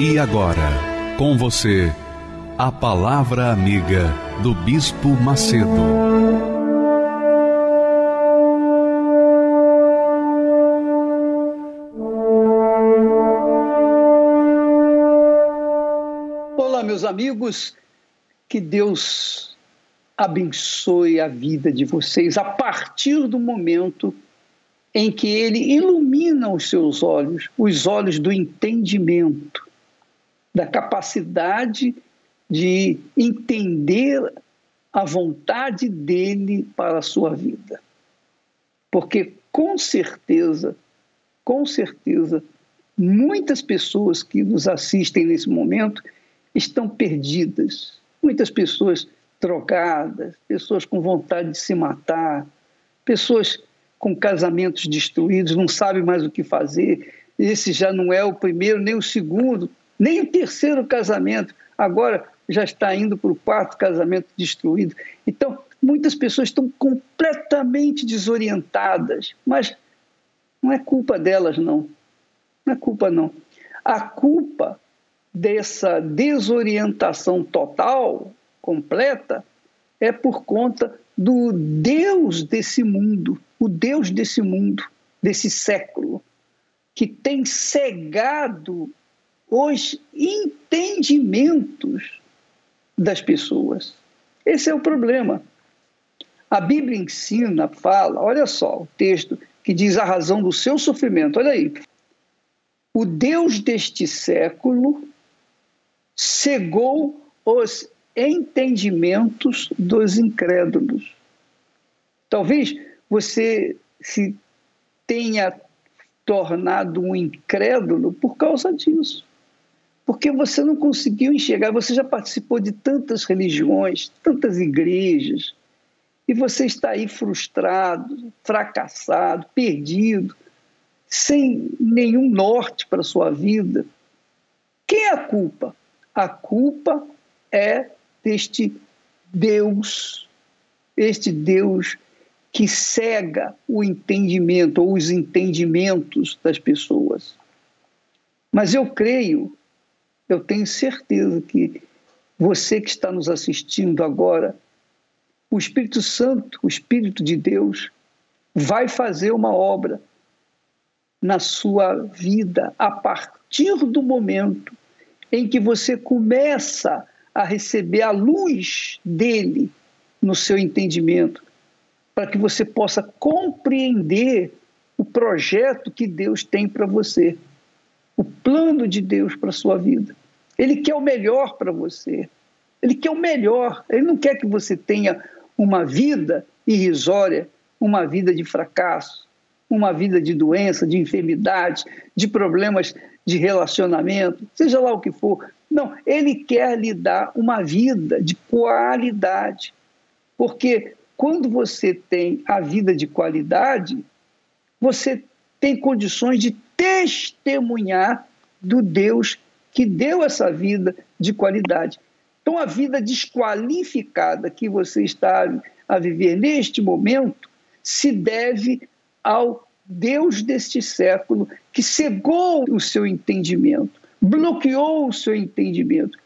E agora, com você, a Palavra Amiga do Bispo Macedo. Olá, meus amigos, que Deus abençoe a vida de vocês a partir do momento em que Ele ilumina os seus olhos, os olhos do entendimento da capacidade de entender a vontade dele para a sua vida. Porque com certeza, com certeza, muitas pessoas que nos assistem nesse momento estão perdidas. Muitas pessoas drogadas, pessoas com vontade de se matar, pessoas com casamentos destruídos, não sabem mais o que fazer. Esse já não é o primeiro nem o segundo, nem o terceiro casamento, agora já está indo para o quarto casamento destruído. Então, muitas pessoas estão completamente desorientadas, mas não é culpa delas, não. Não é culpa, não. A culpa dessa desorientação total, completa, é por conta do Deus desse mundo, o Deus desse mundo, desse século, que tem cegado os entendimentos das pessoas. Esse é o problema. A Bíblia ensina, fala, olha só o texto que diz a razão do seu sofrimento. Olha aí. O Deus deste século cegou os entendimentos dos incrédulos. Talvez você se tenha tornado um incrédulo por causa disso porque você não conseguiu enxergar. Você já participou de tantas religiões, tantas igrejas, e você está aí frustrado, fracassado, perdido, sem nenhum norte para a sua vida. Quem é a culpa? A culpa é deste Deus, este Deus que cega o entendimento ou os entendimentos das pessoas. Mas eu creio eu tenho certeza que você que está nos assistindo agora, o Espírito Santo, o Espírito de Deus, vai fazer uma obra na sua vida a partir do momento em que você começa a receber a luz dele no seu entendimento, para que você possa compreender o projeto que Deus tem para você o plano de Deus para a sua vida. Ele quer o melhor para você. Ele quer o melhor. Ele não quer que você tenha uma vida irrisória, uma vida de fracasso, uma vida de doença, de enfermidade, de problemas de relacionamento, seja lá o que for. Não, ele quer lhe dar uma vida de qualidade. Porque quando você tem a vida de qualidade, você tem condições de testemunhar do Deus que deu essa vida de qualidade. Então, a vida desqualificada que você está a viver neste momento se deve ao Deus deste século que cegou o seu entendimento, bloqueou o seu entendimento.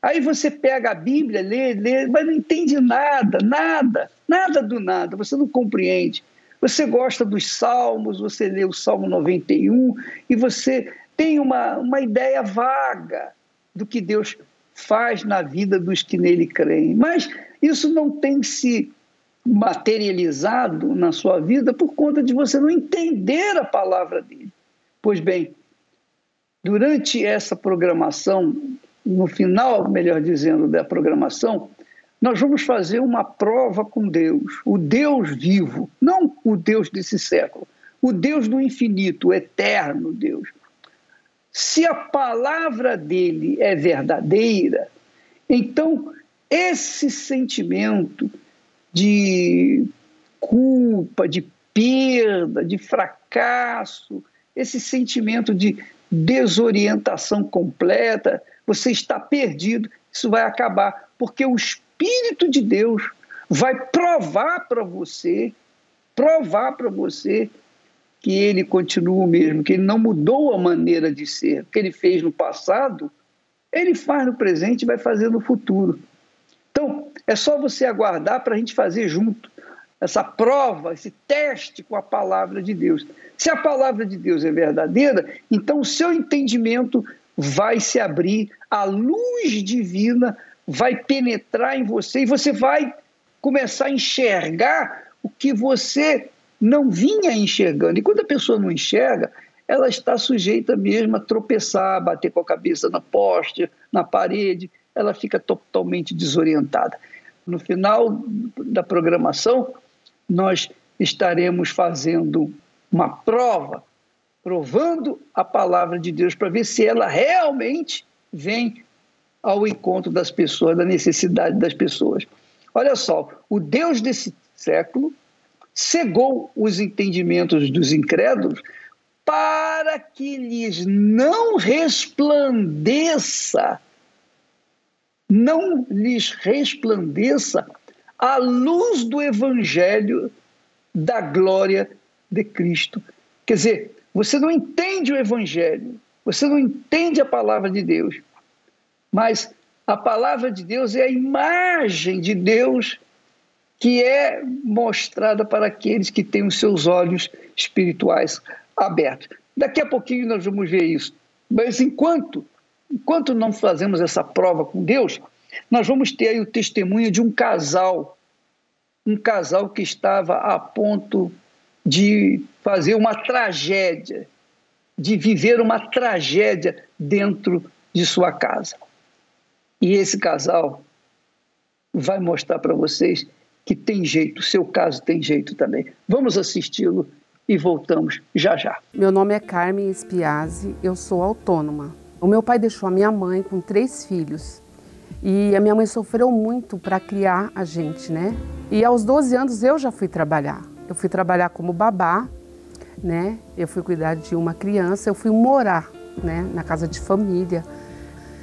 Aí você pega a Bíblia, lê, lê, mas não entende nada, nada, nada do nada, você não compreende. Você gosta dos salmos, você lê o Salmo 91 e você tem uma, uma ideia vaga do que Deus faz na vida dos que nele creem. Mas isso não tem se materializado na sua vida por conta de você não entender a palavra dele. Pois bem, durante essa programação, no final, melhor dizendo, da programação, nós vamos fazer uma prova com Deus, o Deus vivo, não o Deus desse século, o Deus do infinito, o eterno Deus. Se a palavra dele é verdadeira, então esse sentimento de culpa, de perda, de fracasso, esse sentimento de desorientação completa, você está perdido, isso vai acabar, porque o Espírito de Deus vai provar para você, provar para você que ele continua o mesmo, que ele não mudou a maneira de ser. O que ele fez no passado, ele faz no presente e vai fazer no futuro. Então, é só você aguardar para a gente fazer junto essa prova, esse teste com a palavra de Deus. Se a palavra de Deus é verdadeira, então o seu entendimento vai se abrir, a luz divina vai penetrar em você e você vai começar a enxergar o que você não vinha enxergando. E quando a pessoa não enxerga, ela está sujeita mesmo a tropeçar, bater com a cabeça na poste, na parede, ela fica totalmente desorientada. No final da programação, nós estaremos fazendo uma prova, provando a palavra de Deus para ver se ela realmente vem ao encontro das pessoas, da necessidade das pessoas. Olha só, o Deus desse século cegou os entendimentos dos incrédulos para que lhes não resplandeça, não lhes resplandeça a luz do evangelho da glória de Cristo. Quer dizer, você não entende o evangelho, você não entende a palavra de Deus, mas a palavra de Deus é a imagem de Deus que é mostrada para aqueles que têm os seus olhos espirituais abertos. Daqui a pouquinho nós vamos ver isso. Mas enquanto, enquanto não fazemos essa prova com Deus, nós vamos ter aí o testemunho de um casal, um casal que estava a ponto de fazer uma tragédia, de viver uma tragédia dentro de sua casa. E esse casal vai mostrar para vocês que tem jeito, seu caso tem jeito também. Vamos assisti-lo e voltamos já já. Meu nome é Carmen Espiazzi, eu sou autônoma. O meu pai deixou a minha mãe com três filhos e a minha mãe sofreu muito para criar a gente, né? E aos 12 anos eu já fui trabalhar. Eu fui trabalhar como babá, né? Eu fui cuidar de uma criança, eu fui morar, né, na casa de família.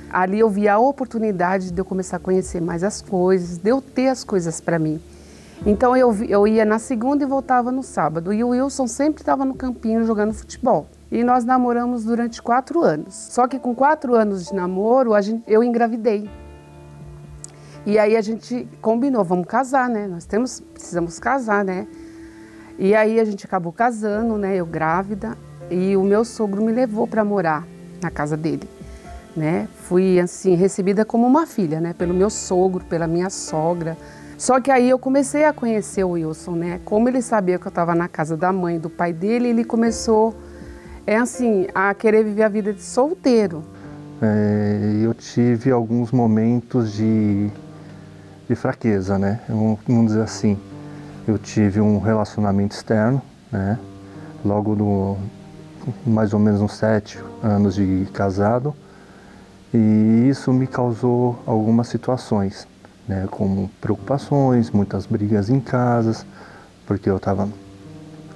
Ali eu vi a oportunidade de eu começar a conhecer mais as coisas, de eu ter as coisas para mim. Então eu, eu ia na segunda e voltava no sábado. E o Wilson sempre estava no campinho jogando futebol. E nós namoramos durante quatro anos. Só que com quatro anos de namoro, a gente, eu engravidei. E aí a gente combinou, vamos casar, né? Nós temos, precisamos casar, né? E aí a gente acabou casando, né? Eu grávida e o meu sogro me levou para morar na casa dele, né? Fui assim recebida como uma filha, né? Pelo meu sogro, pela minha sogra. Só que aí eu comecei a conhecer o Wilson, né? Como ele sabia que eu estava na casa da mãe do pai dele, ele começou, é assim, a querer viver a vida de solteiro. É, eu tive alguns momentos de de fraqueza, né? Vamos dizer assim. Eu tive um relacionamento externo, né? Logo no mais ou menos uns sete anos de casado, e isso me causou algumas situações, né? Como preocupações, muitas brigas em casas, porque eu tava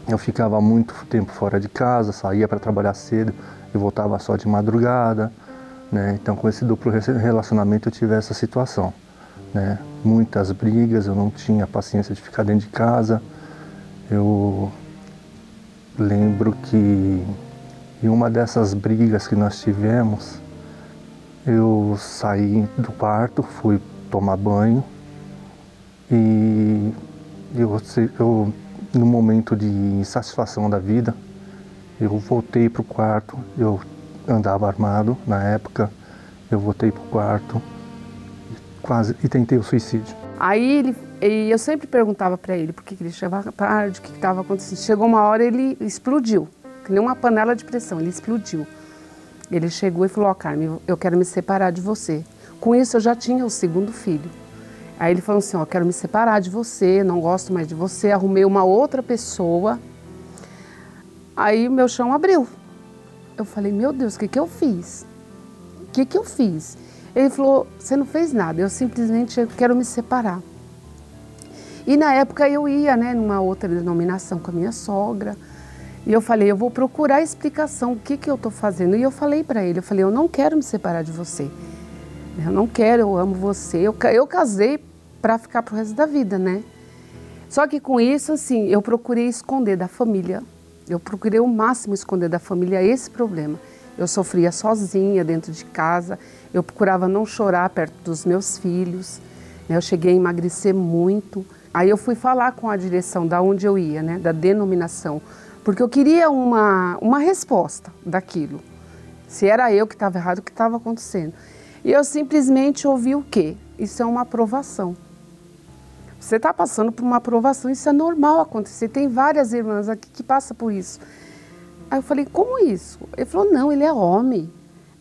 eu ficava muito tempo fora de casa, saía para trabalhar cedo e voltava só de madrugada, né? Então com esse duplo relacionamento eu tive essa situação né? Muitas brigas, eu não tinha paciência de ficar dentro de casa. Eu lembro que em uma dessas brigas que nós tivemos, eu saí do quarto, fui tomar banho e eu, eu no momento de insatisfação da vida, eu voltei para o quarto, eu andava armado na época, eu voltei para o quarto quase e tentei o suicídio. Aí ele, eu sempre perguntava para ele por que, ele chegava tarde, o que estava acontecendo. Chegou uma hora ele explodiu, que nem uma panela de pressão, ele explodiu. Ele chegou e falou: Ó, oh, Carmen, eu quero me separar de você. Com isso eu já tinha o segundo filho. Aí ele falou assim: Ó, quero me separar de você, não gosto mais de você, arrumei uma outra pessoa. Aí meu chão abriu. Eu falei, meu Deus, o que, que eu fiz? O que, que eu fiz? Ele falou, você não fez nada, eu simplesmente quero me separar. E na época eu ia, né, numa outra denominação com a minha sogra. E eu falei, eu vou procurar explicação, o que, que eu estou fazendo. E eu falei para ele, eu falei, eu não quero me separar de você. Eu não quero, eu amo você. Eu, eu casei para ficar pro resto da vida, né? Só que com isso, assim, eu procurei esconder da família. Eu procurei o máximo esconder da família esse problema. Eu sofria sozinha dentro de casa. Eu procurava não chorar perto dos meus filhos. Né? Eu cheguei a emagrecer muito. Aí eu fui falar com a direção da onde eu ia, né, da denominação, porque eu queria uma, uma resposta daquilo. Se era eu que estava errado, o que estava acontecendo. E eu simplesmente ouvi o quê? Isso é uma aprovação. Você está passando por uma aprovação, isso é normal acontecer. Tem várias irmãs aqui que passam por isso. Aí eu falei, como isso? Ele falou, não, ele é homem.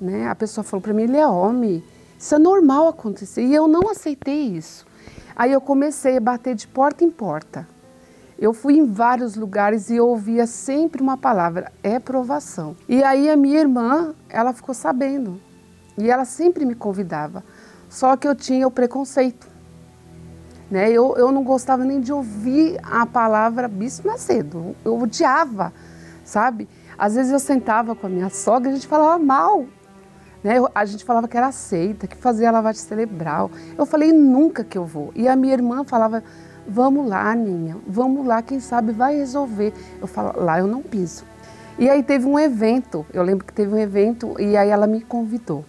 Né? A pessoa falou para mim, ele é homem. Isso é normal acontecer. E eu não aceitei isso. Aí eu comecei a bater de porta em porta. Eu fui em vários lugares e ouvia sempre uma palavra, é provação. E aí a minha irmã, ela ficou sabendo. E ela sempre me convidava. Só que eu tinha o preconceito. Né? Eu, eu não gostava nem de ouvir a palavra Bispo Macedo. Eu odiava, sabe? Às vezes eu sentava com a minha sogra e a gente falava mal. Né? Eu, a gente falava que era seita, que fazia lavagem cerebral. Eu falei, nunca que eu vou. E a minha irmã falava, vamos lá, Ninha, vamos lá, quem sabe vai resolver. Eu falo, lá eu não piso. E aí teve um evento, eu lembro que teve um evento e aí ela me convidou.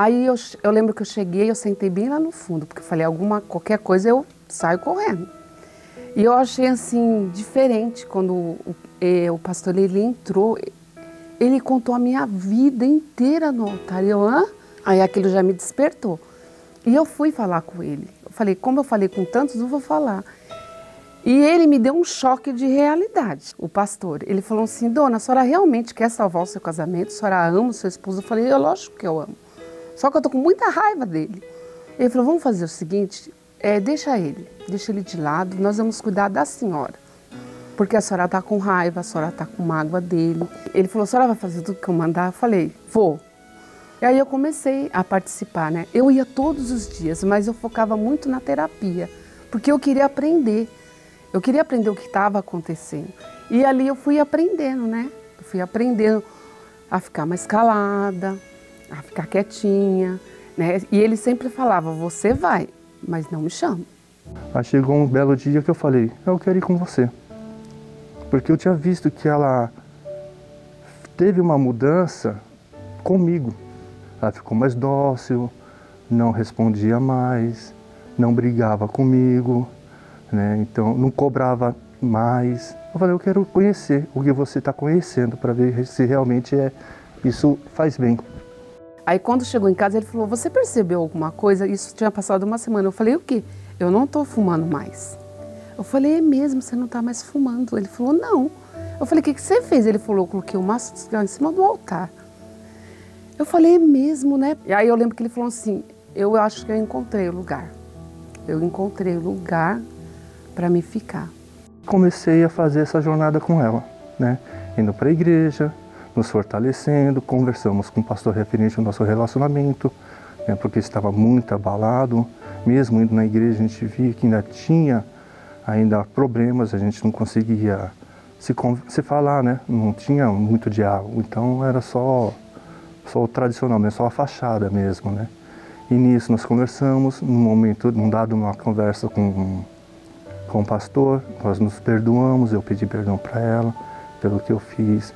Aí eu, eu lembro que eu cheguei, eu sentei bem lá no fundo, porque eu falei, alguma, qualquer coisa eu saio correndo. E eu achei assim, diferente quando o, o pastor ele entrou, ele contou a minha vida inteira no altar. Eu, hã? Aí aquilo já me despertou. E eu fui falar com ele. Eu falei, como eu falei com tantos, não vou falar. E ele me deu um choque de realidade, o pastor. Ele falou assim, dona, a senhora realmente quer salvar o seu casamento? A senhora ama o seu esposo? Eu falei, eu, lógico que eu amo. Só que eu tô com muita raiva dele. Ele falou: vamos fazer o seguinte, é, deixa ele, deixa ele de lado, nós vamos cuidar da senhora. Porque a senhora tá com raiva, a senhora tá com mágoa dele. Ele falou: a senhora vai fazer tudo que eu mandar? Eu falei: vou. E aí eu comecei a participar, né? Eu ia todos os dias, mas eu focava muito na terapia, porque eu queria aprender. Eu queria aprender o que estava acontecendo. E ali eu fui aprendendo, né? Eu fui aprendendo a ficar mais calada, a ficar quietinha, né? E ele sempre falava: "Você vai, mas não me chama". Aí chegou um belo dia que eu falei: "Eu quero ir com você". Porque eu tinha visto que ela teve uma mudança comigo. Ela ficou mais dócil, não respondia mais, não brigava comigo, né? Então não cobrava mais. Eu falei, eu quero conhecer o que você está conhecendo para ver se realmente é isso faz bem. Aí quando chegou em casa, ele falou: Você percebeu alguma coisa? Isso tinha passado uma semana. Eu falei: O quê? Eu não estou fumando mais. Eu falei: É mesmo, você não está mais fumando. Ele falou: Não. Eu falei: O que, que você fez? Ele falou: Eu coloquei o maço de cigarro em cima do altar. Eu falei: É mesmo, né? E aí eu lembro que ele falou assim: Eu acho que eu encontrei o lugar. Eu encontrei o lugar para me ficar. Comecei a fazer essa jornada com ela, né? Indo para a igreja, nos fortalecendo, conversamos com o pastor referente ao nosso relacionamento, né, porque estava muito abalado, mesmo indo na igreja a gente via que ainda tinha ainda problemas, a gente não conseguia se, se falar, né? não tinha muito diálogo, então era só, só o tradicional, mesmo, só a fachada mesmo. Né? E nisso nós conversamos, num momento, num dado uma conversa com, com o pastor, nós nos perdoamos, eu pedi perdão para ela pelo que eu fiz,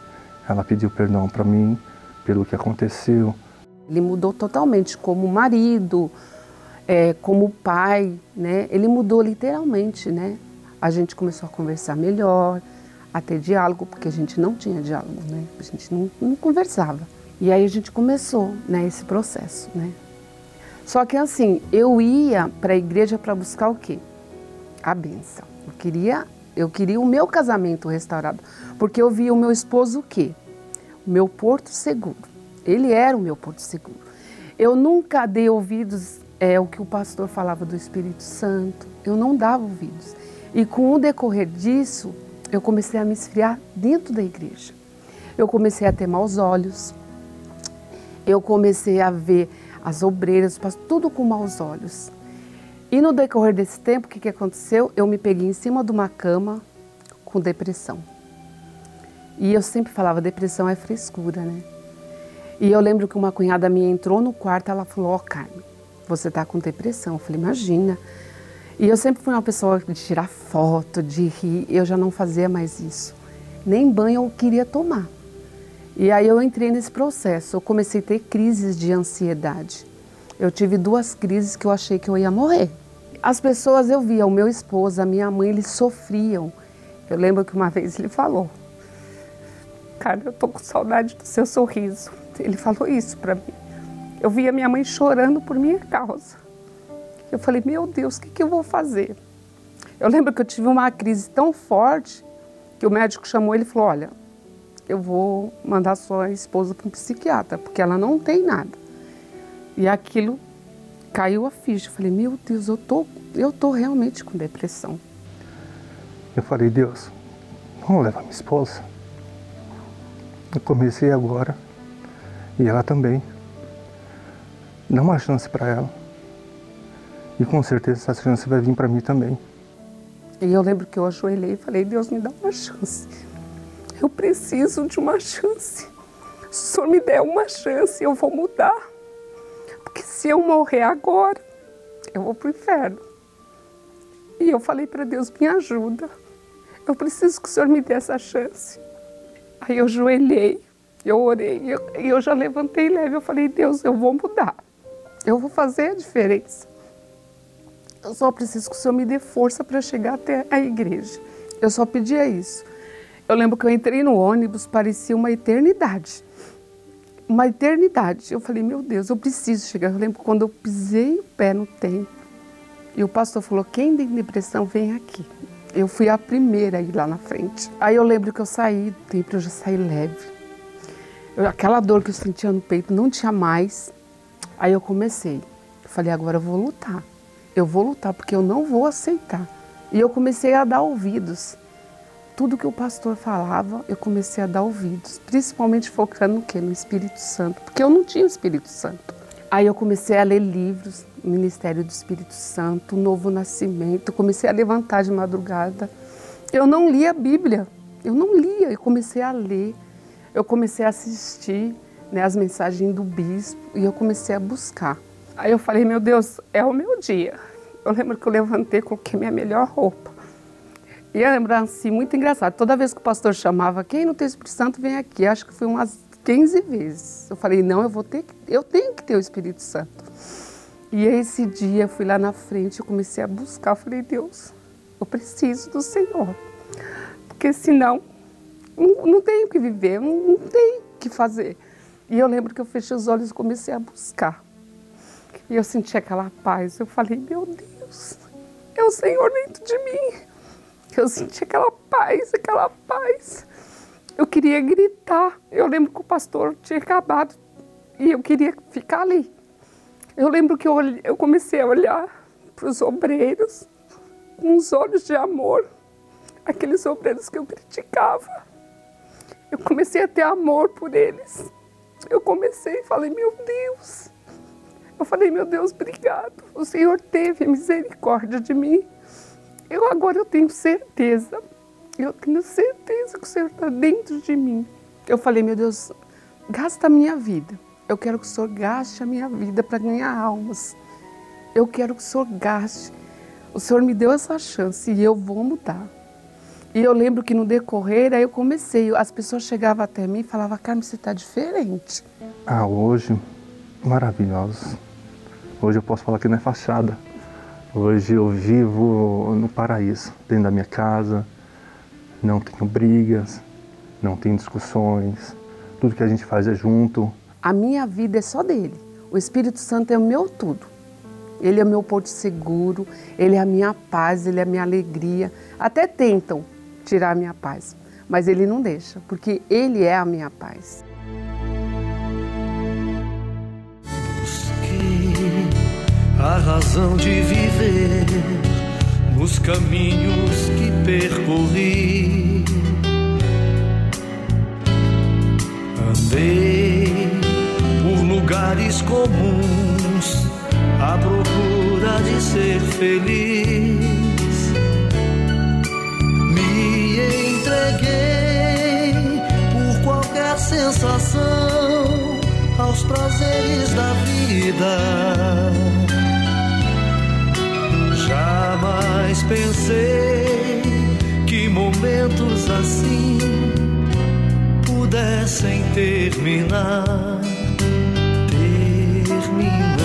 ela pediu perdão para mim pelo que aconteceu. Ele mudou totalmente como marido, é, como pai, né? Ele mudou literalmente, né? A gente começou a conversar melhor, a ter diálogo, porque a gente não tinha diálogo, né? A gente não, não conversava. E aí a gente começou, né, esse processo, né? Só que assim, eu ia para a igreja para buscar o quê? A benção. Eu queria eu queria o meu casamento restaurado, porque eu via o meu esposo o quê? O meu porto seguro. Ele era o meu porto seguro. Eu nunca dei ouvidos é o que o pastor falava do Espírito Santo. Eu não dava ouvidos. E com o decorrer disso, eu comecei a me esfriar dentro da igreja. Eu comecei a ter maus olhos. Eu comecei a ver as obreiras, tudo com maus olhos. E no decorrer desse tempo, o que, que aconteceu? Eu me peguei em cima de uma cama com depressão. E eu sempre falava, depressão é frescura, né? E eu lembro que uma cunhada minha entrou no quarto, ela falou, ó oh, Carmen, você tá com depressão. Eu falei, imagina. E eu sempre fui uma pessoa de tirar foto, de rir, eu já não fazia mais isso. Nem banho eu queria tomar. E aí eu entrei nesse processo, eu comecei a ter crises de ansiedade. Eu tive duas crises que eu achei que eu ia morrer. As pessoas eu via, o meu esposo, a minha mãe, eles sofriam. Eu lembro que uma vez ele falou: Cara, eu tô com saudade do seu sorriso. Ele falou isso para mim. Eu via minha mãe chorando por minha causa. Eu falei: Meu Deus, o que, que eu vou fazer? Eu lembro que eu tive uma crise tão forte que o médico chamou ele e falou: Olha, eu vou mandar sua esposa para um psiquiatra, porque ela não tem nada. E aquilo caiu a ficha. Eu falei, meu Deus, eu tô, eu tô realmente com depressão. Eu falei, Deus, vamos levar minha esposa. Eu comecei agora e ela também. Dá uma chance para ela. E com certeza essa chance vai vir para mim também. E eu lembro que eu ajoelhei e falei, Deus, me dá uma chance. Eu preciso de uma chance. Se o Senhor me der uma chance, eu vou mudar. Porque se eu morrer agora, eu vou para o inferno. E eu falei para Deus: me ajuda. Eu preciso que o Senhor me dê essa chance. Aí eu joelhei, eu orei, e eu, eu já levantei leve. Eu falei: Deus, eu vou mudar. Eu vou fazer a diferença. Eu só preciso que o Senhor me dê força para chegar até a igreja. Eu só pedia isso. Eu lembro que eu entrei no ônibus, parecia uma eternidade uma eternidade. Eu falei, meu Deus, eu preciso chegar. Eu lembro quando eu pisei o pé no templo e o pastor falou: quem tem depressão, vem aqui. Eu fui a primeira a ir lá na frente. Aí eu lembro que eu saí do templo, eu já saí leve. Eu, aquela dor que eu sentia no peito não tinha mais. Aí eu comecei. Eu falei, agora eu vou lutar. Eu vou lutar porque eu não vou aceitar. E eu comecei a dar ouvidos tudo que o pastor falava, eu comecei a dar ouvidos, principalmente focando no quê? No Espírito Santo, porque eu não tinha o Espírito Santo. Aí eu comecei a ler livros, Ministério do Espírito Santo, Novo Nascimento, comecei a levantar de madrugada. Eu não lia a Bíblia, eu não lia, eu comecei a ler, eu comecei a assistir né, as mensagens do bispo e eu comecei a buscar. Aí eu falei, meu Deus, é o meu dia. Eu lembro que eu levantei, coloquei minha melhor roupa e a lembrança assim, muito engraçado. Toda vez que o pastor chamava, quem não tem Espírito Santo vem aqui. Acho que foi umas 15 vezes. Eu falei, não, eu vou ter, eu tenho que ter o Espírito Santo. E esse dia eu fui lá na frente, eu comecei a buscar. Eu falei, Deus, eu preciso do Senhor. Porque senão, não, não tenho que viver, não, não tenho o que fazer. E eu lembro que eu fechei os olhos e comecei a buscar. E eu senti aquela paz. Eu falei, meu Deus, é o Senhor dentro de mim que eu senti aquela paz, aquela paz. Eu queria gritar. Eu lembro que o pastor tinha acabado e eu queria ficar ali. Eu lembro que eu, eu comecei a olhar para os obreiros com os olhos de amor, aqueles obreiros que eu criticava. Eu comecei a ter amor por eles. Eu comecei e falei, meu Deus. Eu falei, meu Deus, obrigado. O Senhor teve misericórdia de mim. Eu agora eu tenho certeza, eu tenho certeza que o Senhor está dentro de mim. Eu falei, meu Deus, gasta a minha vida. Eu quero que o Senhor gaste a minha vida para ganhar almas. Eu quero que o Senhor gaste. O Senhor me deu essa chance e eu vou mudar. E eu lembro que no decorrer, aí eu comecei, as pessoas chegavam até mim e falavam, Carmen, você está diferente. Ah, hoje, maravilhoso. Hoje eu posso falar que não é fachada. Hoje eu vivo no paraíso, dentro da minha casa, não tenho brigas, não tenho discussões, tudo que a gente faz é junto. A minha vida é só dele. O Espírito Santo é o meu tudo. Ele é o meu porto seguro, ele é a minha paz, ele é a minha alegria. Até tentam tirar a minha paz, mas ele não deixa, porque ele é a minha paz. a razão de viver nos caminhos que percorri. Andei por lugares comuns à procura de ser feliz. Me entreguei por qualquer sensação aos prazeres da vida. Jamais pensei que momentos assim pudessem terminar. Terminar.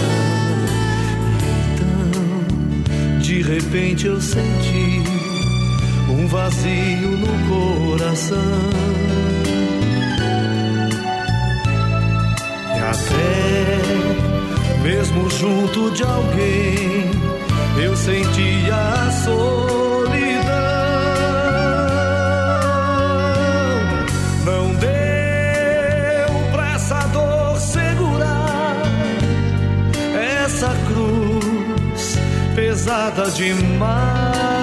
Então, de repente eu senti um vazio no coração. E até mesmo junto de alguém eu sentia a solidão. Não deu pra essa dor segurar essa cruz pesada demais.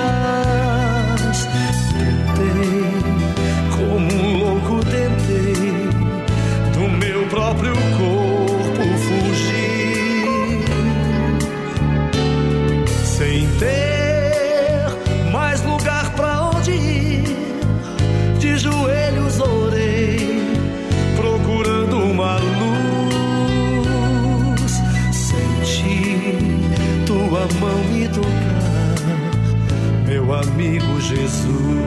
Jesus.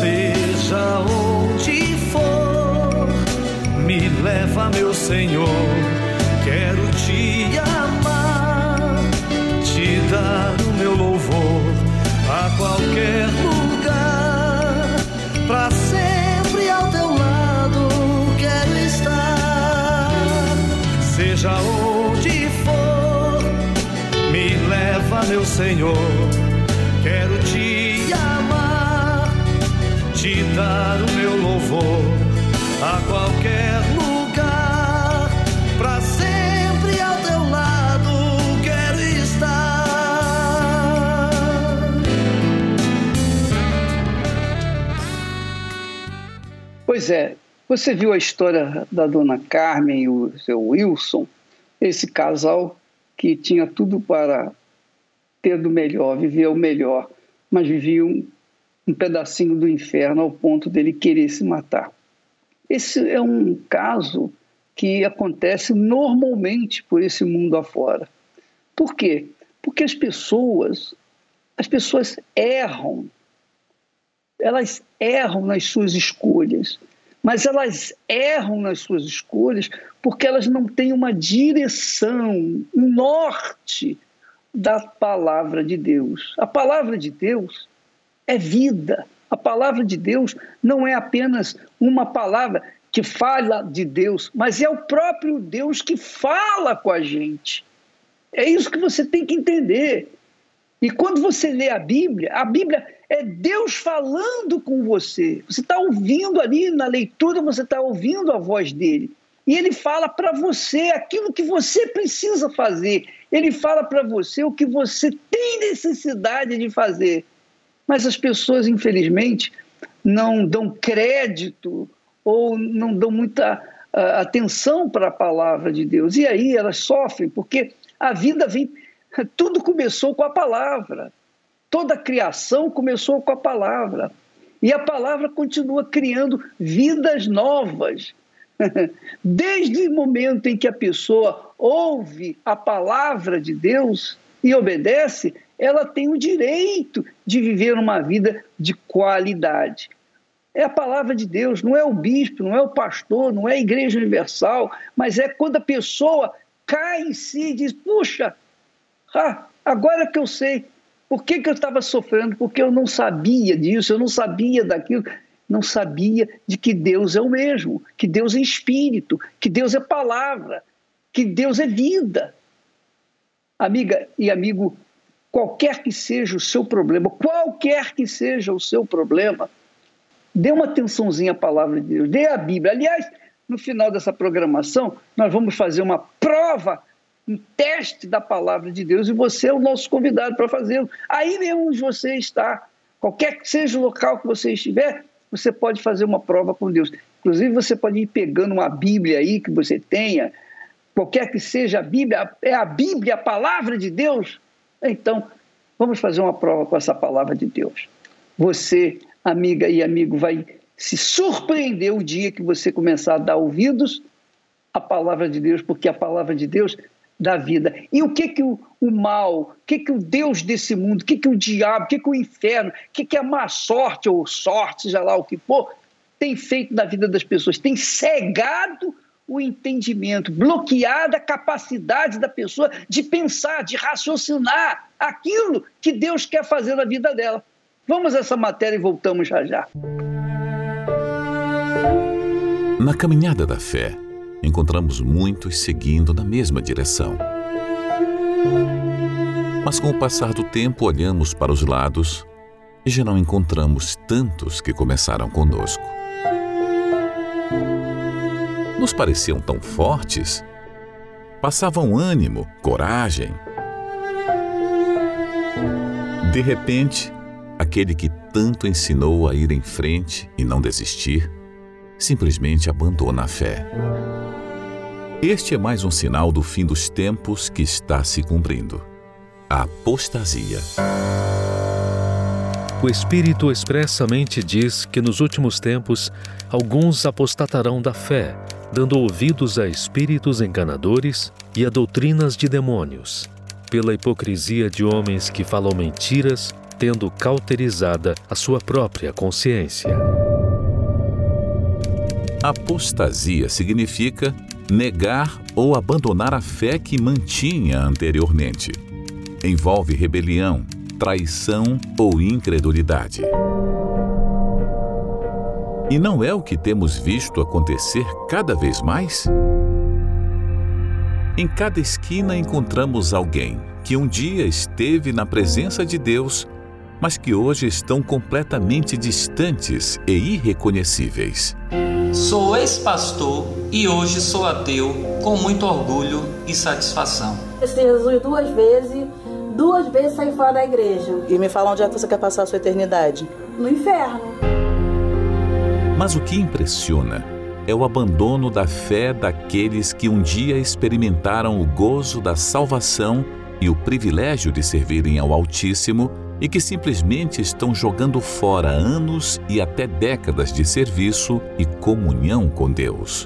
Seja onde for, me leva, meu Senhor. Quero te amar, te dar o meu louvor a qualquer lugar, pra sempre ao teu lado quero estar. Seja onde meu Senhor. Quero te amar, te dar o meu louvor a qualquer lugar, pra sempre ao teu lado quero estar. Pois é, você viu a história da dona Carmen e o seu Wilson, esse casal que tinha tudo para ter do melhor, viver o melhor, mas vivia um, um pedacinho do inferno ao ponto dele querer se matar. Esse é um caso que acontece normalmente por esse mundo afora. Por quê? Porque as pessoas, as pessoas erram. Elas erram nas suas escolhas, mas elas erram nas suas escolhas porque elas não têm uma direção, um norte da palavra de Deus. A palavra de Deus é vida. A palavra de Deus não é apenas uma palavra que fala de Deus, mas é o próprio Deus que fala com a gente. É isso que você tem que entender. E quando você lê a Bíblia, a Bíblia é Deus falando com você. Você está ouvindo ali na leitura, você está ouvindo a voz dele. E ele fala para você aquilo que você precisa fazer. Ele fala para você o que você tem necessidade de fazer. Mas as pessoas, infelizmente, não dão crédito ou não dão muita uh, atenção para a palavra de Deus. E aí elas sofrem, porque a vida vem. Tudo começou com a palavra. Toda a criação começou com a palavra. E a palavra continua criando vidas novas. Desde o momento em que a pessoa ouve a palavra de Deus e obedece, ela tem o direito de viver uma vida de qualidade. É a palavra de Deus, não é o bispo, não é o pastor, não é a igreja universal, mas é quando a pessoa cai em si e diz: puxa, ah, agora que eu sei, por que, que eu estava sofrendo? Porque eu não sabia disso, eu não sabia daquilo, não sabia de que Deus é o mesmo, que Deus é espírito, que Deus é palavra, que Deus é vida. Amiga e amigo, qualquer que seja o seu problema, qualquer que seja o seu problema, dê uma atençãozinha à palavra de Deus, dê a Bíblia. Aliás, no final dessa programação, nós vamos fazer uma prova, um teste da palavra de Deus e você é o nosso convidado para fazê-lo. Aí mesmo onde você está, qualquer que seja o local que você estiver, você pode fazer uma prova com Deus. Inclusive, você pode ir pegando uma Bíblia aí que você tenha, qualquer que seja a Bíblia, é a Bíblia a palavra de Deus? Então, vamos fazer uma prova com essa palavra de Deus. Você, amiga e amigo, vai se surpreender o dia que você começar a dar ouvidos à palavra de Deus, porque a palavra de Deus dá vida. E o que que o, o mal, o que que o Deus desse mundo, o que que o diabo, o que que o inferno, o que que a má sorte ou sorte, seja lá o que for, tem feito na vida das pessoas? Tem cegado o entendimento, bloqueado a capacidade da pessoa de pensar, de raciocinar aquilo que Deus quer fazer na vida dela. Vamos a essa matéria e voltamos já já. Na caminhada da fé, encontramos muitos seguindo na mesma direção. Mas com o passar do tempo, olhamos para os lados e já não encontramos tantos que começaram conosco. Nos pareciam tão fortes, passavam ânimo, coragem. De repente, aquele que tanto ensinou a ir em frente e não desistir, simplesmente abandona a fé. Este é mais um sinal do fim dos tempos que está se cumprindo a apostasia. O Espírito expressamente diz que nos últimos tempos alguns apostatarão da fé, dando ouvidos a espíritos enganadores e a doutrinas de demônios, pela hipocrisia de homens que falam mentiras, tendo cauterizada a sua própria consciência. Apostasia significa negar ou abandonar a fé que mantinha anteriormente. Envolve rebelião, traição ou incredulidade. E não é o que temos visto acontecer cada vez mais? Em cada esquina encontramos alguém que um dia esteve na presença de Deus mas que hoje estão completamente distantes e irreconhecíveis. Sou ex-pastor e hoje sou ateu com muito orgulho e satisfação. Assisti Jesus duas vezes, duas vezes saí fora da igreja. E me fala onde é que você quer passar a sua eternidade? No inferno. Mas o que impressiona é o abandono da fé daqueles que um dia experimentaram o gozo da salvação e o privilégio de servirem ao Altíssimo e que simplesmente estão jogando fora anos e até décadas de serviço e comunhão com Deus.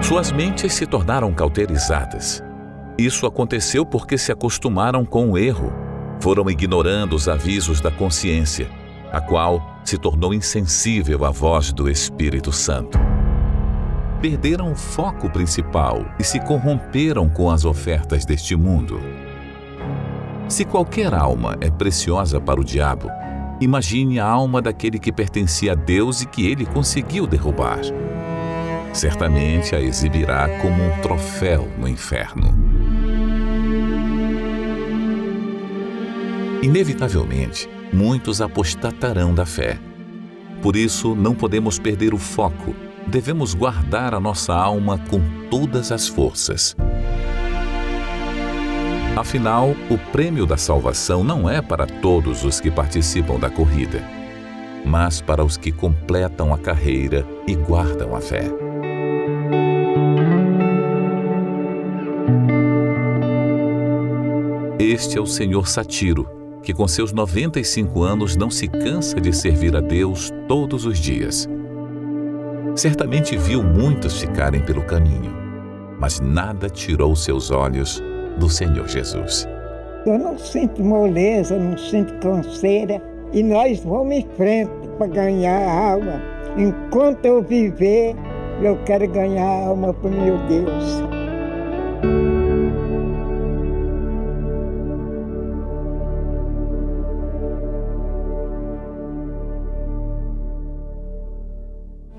Suas mentes se tornaram cauterizadas. Isso aconteceu porque se acostumaram com o erro, foram ignorando os avisos da consciência, a qual se tornou insensível à voz do Espírito Santo. Perderam o foco principal e se corromperam com as ofertas deste mundo se qualquer alma é preciosa para o diabo, imagine a alma daquele que pertencia a Deus e que ele conseguiu derrubar. Certamente a exibirá como um troféu no inferno. Inevitavelmente, muitos apostatarão da fé. Por isso, não podemos perder o foco. Devemos guardar a nossa alma com todas as forças. Afinal, o prêmio da salvação não é para todos os que participam da corrida, mas para os que completam a carreira e guardam a fé. Este é o Senhor Satiro, que com seus 95 anos não se cansa de servir a Deus todos os dias. Certamente viu muitos ficarem pelo caminho, mas nada tirou seus olhos do Senhor Jesus. Eu não sinto moleza, não sinto canseira e nós vamos em frente para ganhar a alma. Enquanto eu viver, eu quero ganhar a alma para meu Deus.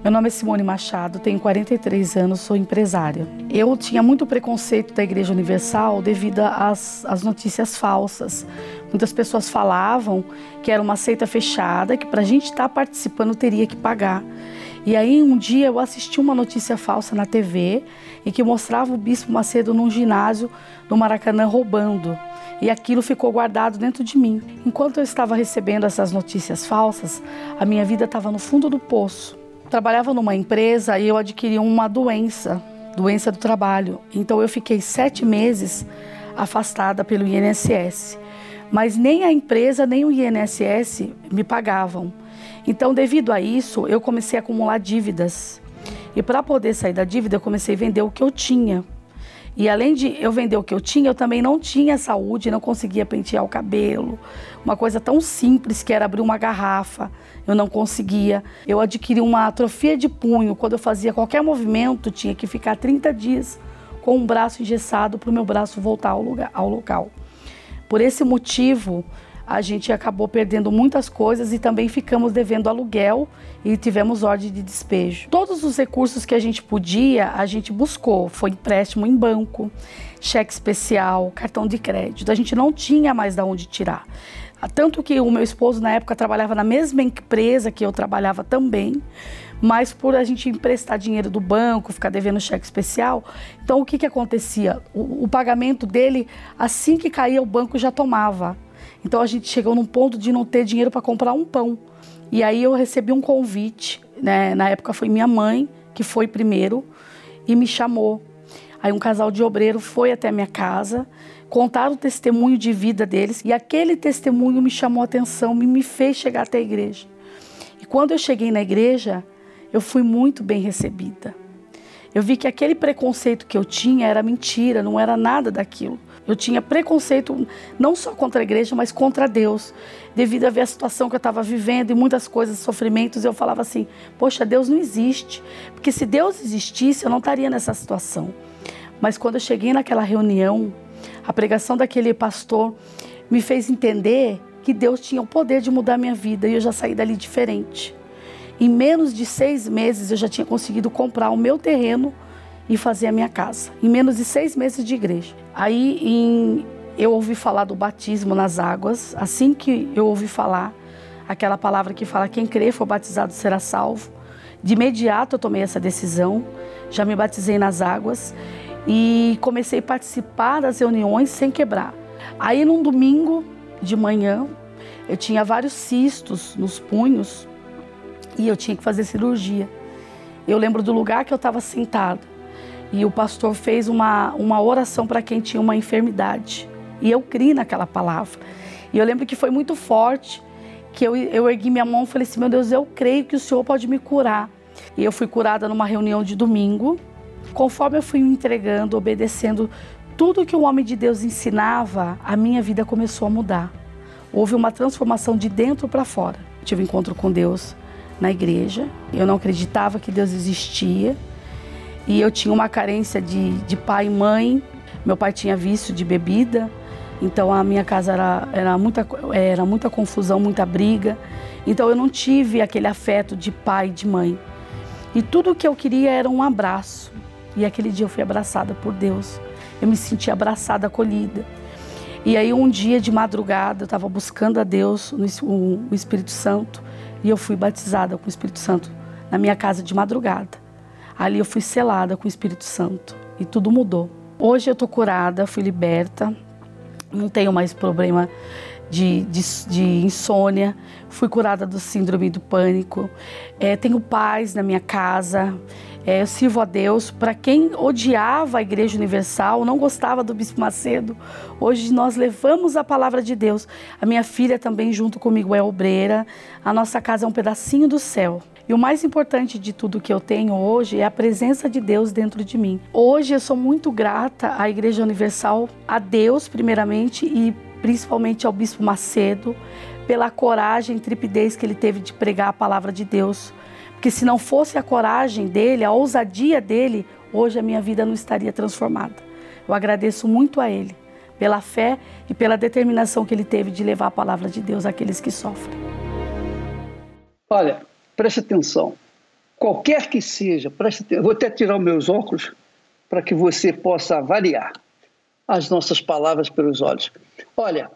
Meu nome é Simone Machado, tenho 43 anos, sou empresária. Eu tinha muito preconceito da Igreja Universal devido às, às notícias falsas. Muitas pessoas falavam que era uma seita fechada, que para a gente estar tá participando teria que pagar. E aí um dia eu assisti uma notícia falsa na TV em que mostrava o Bispo Macedo num ginásio do Maracanã roubando. e aquilo ficou guardado dentro de mim. Enquanto eu estava recebendo essas notícias falsas, a minha vida estava no fundo do poço. Trabalhava numa empresa e eu adquiri uma doença, doença do trabalho. Então eu fiquei sete meses afastada pelo INSS. Mas nem a empresa nem o INSS me pagavam. Então, devido a isso, eu comecei a acumular dívidas. E para poder sair da dívida, eu comecei a vender o que eu tinha. E além de eu vender o que eu tinha, eu também não tinha saúde, não conseguia pentear o cabelo. Uma coisa tão simples que era abrir uma garrafa, eu não conseguia. Eu adquiri uma atrofia de punho. Quando eu fazia qualquer movimento, tinha que ficar 30 dias com um braço engessado para o meu braço voltar ao, lugar, ao local. Por esse motivo, a gente acabou perdendo muitas coisas e também ficamos devendo aluguel e tivemos ordem de despejo. Todos os recursos que a gente podia, a gente buscou. Foi empréstimo em banco, cheque especial, cartão de crédito. A gente não tinha mais de onde tirar. Tanto que o meu esposo, na época, trabalhava na mesma empresa que eu trabalhava também, mas por a gente emprestar dinheiro do banco, ficar devendo cheque especial, então o que, que acontecia? O, o pagamento dele, assim que caía, o banco já tomava. Então a gente chegou num ponto de não ter dinheiro para comprar um pão. E aí eu recebi um convite, né? Na época foi minha mãe que foi primeiro e me chamou. Aí um casal de obreiro foi até minha casa, contaram o testemunho de vida deles e aquele testemunho me chamou a atenção, me, fez chegar até a igreja. E quando eu cheguei na igreja, eu fui muito bem recebida. Eu vi que aquele preconceito que eu tinha era mentira, não era nada daquilo. Eu tinha preconceito não só contra a igreja, mas contra Deus, devido a ver a situação que eu estava vivendo e muitas coisas, sofrimentos. Eu falava assim: Poxa, Deus não existe. Porque se Deus existisse, eu não estaria nessa situação. Mas quando eu cheguei naquela reunião, a pregação daquele pastor me fez entender que Deus tinha o poder de mudar minha vida e eu já saí dali diferente. Em menos de seis meses eu já tinha conseguido comprar o meu terreno e fazer a minha casa. Em menos de seis meses de igreja. Aí em, eu ouvi falar do batismo nas águas. Assim que eu ouvi falar, aquela palavra que fala: quem crê for batizado será salvo. De imediato eu tomei essa decisão, já me batizei nas águas e comecei a participar das reuniões sem quebrar. Aí num domingo de manhã, eu tinha vários cistos nos punhos e eu tinha que fazer cirurgia. Eu lembro do lugar que eu estava sentada e o pastor fez uma, uma oração para quem tinha uma enfermidade. E eu criei naquela palavra. E eu lembro que foi muito forte, que eu, eu ergui minha mão e falei assim, meu Deus, eu creio que o Senhor pode me curar. E eu fui curada numa reunião de domingo. Conforme eu fui me entregando, obedecendo tudo que o homem de Deus ensinava, a minha vida começou a mudar. Houve uma transformação de dentro para fora. Tive um encontro com Deus na igreja. Eu não acreditava que Deus existia. E eu tinha uma carência de, de pai e mãe. Meu pai tinha vício de bebida, então a minha casa era, era, muita, era muita confusão, muita briga. Então eu não tive aquele afeto de pai e de mãe. E tudo o que eu queria era um abraço. E aquele dia eu fui abraçada por Deus. Eu me senti abraçada, acolhida. E aí um dia de madrugada eu estava buscando a Deus, o Espírito Santo, e eu fui batizada com o Espírito Santo na minha casa de madrugada. Ali eu fui selada com o Espírito Santo e tudo mudou. Hoje eu tô curada, fui liberta, não tenho mais problema de, de, de insônia, fui curada do síndrome do pânico, é, tenho paz na minha casa, é, eu sirvo a Deus. Para quem odiava a Igreja Universal, não gostava do Bispo Macedo, hoje nós levamos a palavra de Deus. A minha filha também, junto comigo, é obreira. A nossa casa é um pedacinho do céu. E o mais importante de tudo que eu tenho hoje é a presença de Deus dentro de mim. Hoje eu sou muito grata à Igreja Universal, a Deus primeiramente e principalmente ao Bispo Macedo pela coragem e tripidez que ele teve de pregar a palavra de Deus. Porque se não fosse a coragem dele, a ousadia dele, hoje a minha vida não estaria transformada. Eu agradeço muito a ele pela fé e pela determinação que ele teve de levar a palavra de Deus àqueles que sofrem. Olha, preste atenção. Qualquer que seja, preste atenção. Vou até tirar meus óculos para que você possa avaliar as nossas palavras pelos olhos. Olha,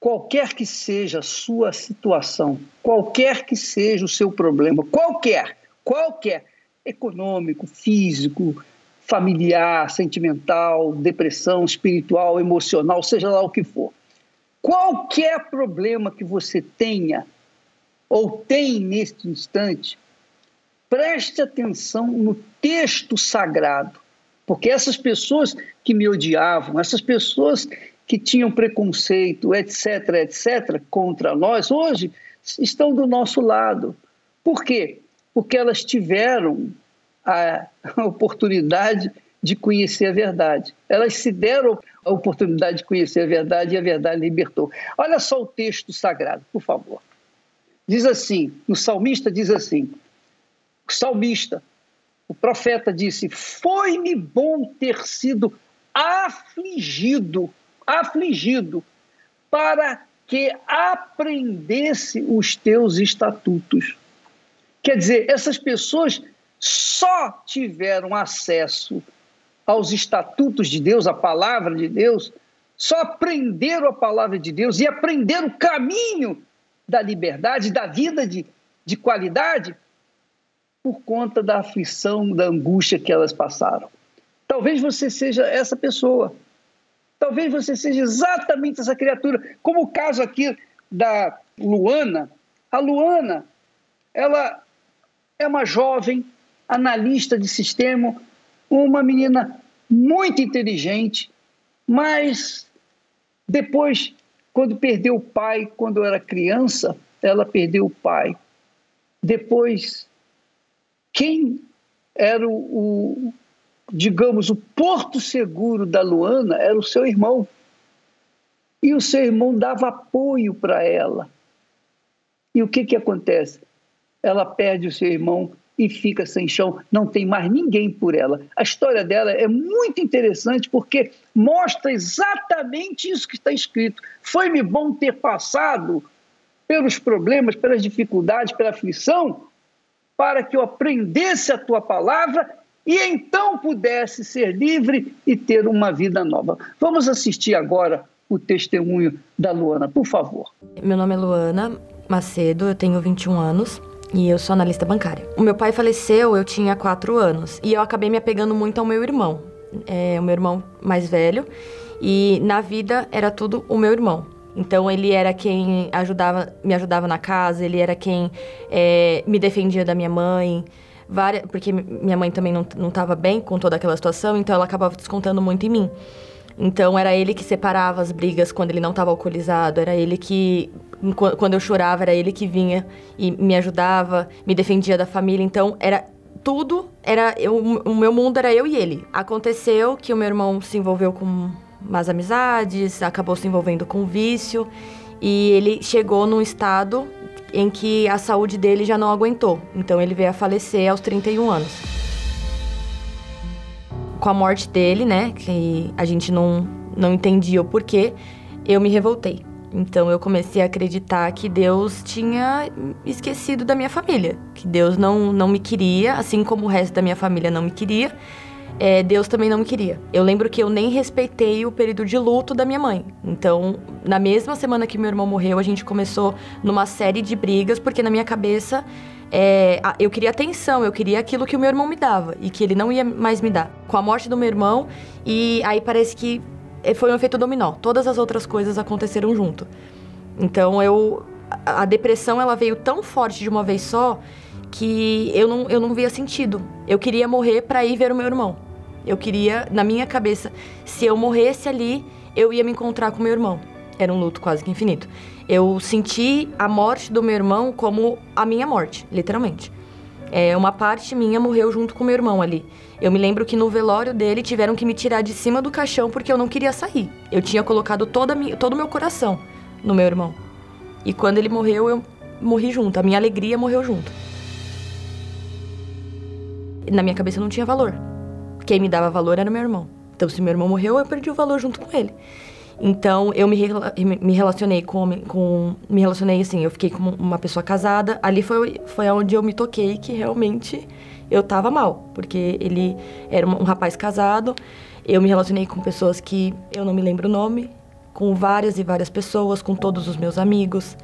qualquer que seja a sua situação, qualquer que seja o seu problema, qualquer, qualquer, econômico, físico, familiar, sentimental, depressão, espiritual, emocional, seja lá o que for. Qualquer problema que você tenha ou tem neste instante, preste atenção no texto sagrado, porque essas pessoas que me odiavam, essas pessoas que tinham preconceito, etc., etc., contra nós, hoje estão do nosso lado. Por quê? Porque elas tiveram a oportunidade de conhecer a verdade. Elas se deram a oportunidade de conhecer a verdade e a verdade libertou. Olha só o texto sagrado, por favor. Diz assim, o salmista diz assim: o salmista, o profeta disse: Foi-me bom ter sido afligido, afligido, para que aprendesse os teus estatutos. Quer dizer, essas pessoas só tiveram acesso aos estatutos de Deus, à palavra de Deus, só aprenderam a palavra de Deus e aprenderam o caminho da liberdade, da vida de, de qualidade, por conta da aflição, da angústia que elas passaram. Talvez você seja essa pessoa. Talvez você seja exatamente essa criatura. Como o caso aqui da Luana. A Luana, ela é uma jovem analista de sistema, uma menina muito inteligente, mas depois, quando perdeu o pai, quando era criança, ela perdeu o pai. Depois, quem era o, o digamos, o porto seguro da Luana era o seu irmão. E o seu irmão dava apoio para ela. E o que, que acontece? Ela perde o seu irmão e fica sem chão, não tem mais ninguém por ela. A história dela é muito interessante porque mostra exatamente isso que está escrito. Foi-me bom ter passado pelos problemas, pelas dificuldades, pela aflição, para que eu aprendesse a tua palavra e então pudesse ser livre e ter uma vida nova. Vamos assistir agora o testemunho da Luana, por favor. Meu nome é Luana Macedo, eu tenho 21 anos e eu sou analista bancária. O meu pai faleceu, eu tinha quatro anos e eu acabei me apegando muito ao meu irmão, é, o meu irmão mais velho, e na vida era tudo o meu irmão. Então ele era quem ajudava, me ajudava na casa, ele era quem é, me defendia da minha mãe, várias, porque minha mãe também não estava bem com toda aquela situação, então ela acabava descontando muito em mim. Então era ele que separava as brigas quando ele não estava alcoolizado, era ele que quando eu chorava era ele que vinha e me ajudava, me defendia da família. Então era tudo era eu, o meu mundo era eu e ele. Aconteceu que o meu irmão se envolveu com más amizades, acabou se envolvendo com vício e ele chegou num estado em que a saúde dele já não aguentou. Então ele veio a falecer aos 31 anos com a morte dele, né, que a gente não, não entendia o porquê, eu me revoltei. Então eu comecei a acreditar que Deus tinha esquecido da minha família, que Deus não, não me queria, assim como o resto da minha família não me queria, é, Deus também não me queria. Eu lembro que eu nem respeitei o período de luto da minha mãe. Então, na mesma semana que meu irmão morreu, a gente começou numa série de brigas, porque na minha cabeça é, eu queria atenção, eu queria aquilo que o meu irmão me dava e que ele não ia mais me dar. Com a morte do meu irmão, e aí parece que é, foi um efeito dominó. Todas as outras coisas aconteceram junto. Então eu. A, depressão ela veio tão forte de uma vez só que eu não, eu não via sentido. Eu queria morrer para ir ver o meu irmão. Eu queria, na minha cabeça, se eu morresse ali, eu ia me encontrar com meu irmão. Era um luto quase que infinito. Eu senti a morte do meu irmão como a minha morte, literalmente. É, uma parte minha morreu junto com meu irmão ali. Eu me lembro que no velório dele tiveram que me tirar de cima do caixão porque eu não queria sair. Eu tinha colocado toda minha, todo o meu coração no meu irmão. E quando ele morreu, eu morri junto. A minha alegria morreu junto. Na minha cabeça não tinha valor. Quem me dava valor era meu irmão. Então, se meu irmão morreu, eu perdi o valor junto com ele. Então, eu me, me relacionei com, com. Me relacionei assim, eu fiquei com uma pessoa casada. Ali foi, foi onde eu me toquei que realmente eu tava mal. Porque ele era um, rapaz casado. Eu me relacionei com pessoas que eu não me lembro o nome. Com várias e várias pessoas, com todos os meus amigos.